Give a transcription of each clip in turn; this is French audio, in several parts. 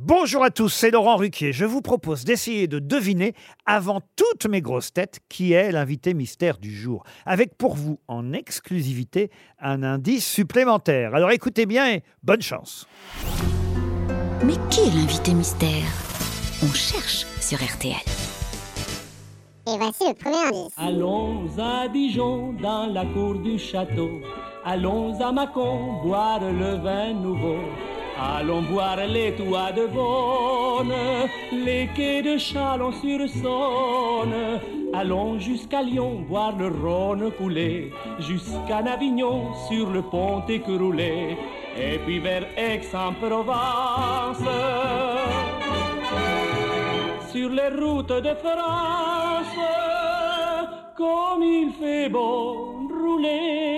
Bonjour à tous, c'est Laurent Ruquier. Je vous propose d'essayer de deviner, avant toutes mes grosses têtes, qui est l'invité mystère du jour. Avec pour vous, en exclusivité, un indice supplémentaire. Alors écoutez bien et bonne chance. Mais qui est l'invité mystère? On cherche sur RTL. Et voici le premier indice. Allons à Dijon, dans la cour du château. Allons à Mâcon, boire le vin nouveau. Allons boire les toits de Beaune, les quais de Chalon-sur-Saône. Allons jusqu'à Lyon, boire le Rhône couler, jusqu'à Avignon, sur le pont écroulé, et puis vers Aix-en-Provence. Sur les routes de France, comme il fait beau rouler.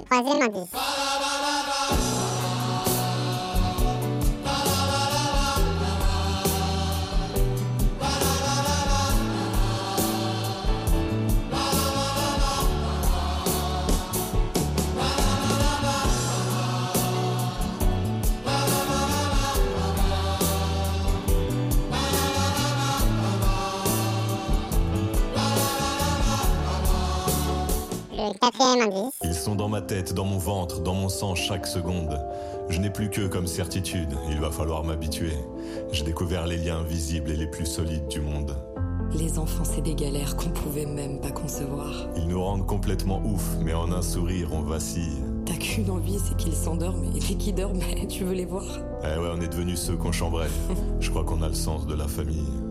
Le troisième Le quatrième indice. Ils sont dans ma tête, dans mon ventre, dans mon sang chaque seconde. Je n'ai plus que comme certitude, il va falloir m'habituer. J'ai découvert les liens visibles et les plus solides du monde. Les enfants, c'est des galères qu'on pouvait même pas concevoir. Ils nous rendent complètement ouf, mais en un sourire, on vacille. T'as qu'une envie, c'est qu'ils s'endorment, et dès qu'ils dorment, tu veux les voir? Eh ouais, on est devenus ceux qu'on chambrait. Je crois qu'on a le sens de la famille.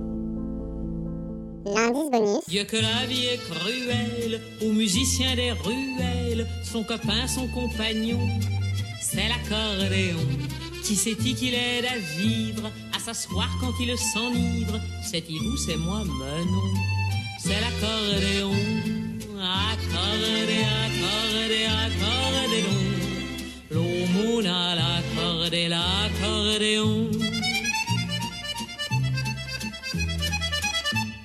L'indice. Dieu que la vie est cruelle, aux musiciens des ruelles, son copain, son compagnon, c'est l'accordéon. Qui c'est-il qui l'aide à vivre, à s'asseoir quand il s'enivre C'est-il ou c'est moi, mais c'est l'accordéon. Accordé, accordé, accordéon. L'aumône à l'accordé, l'accordéon.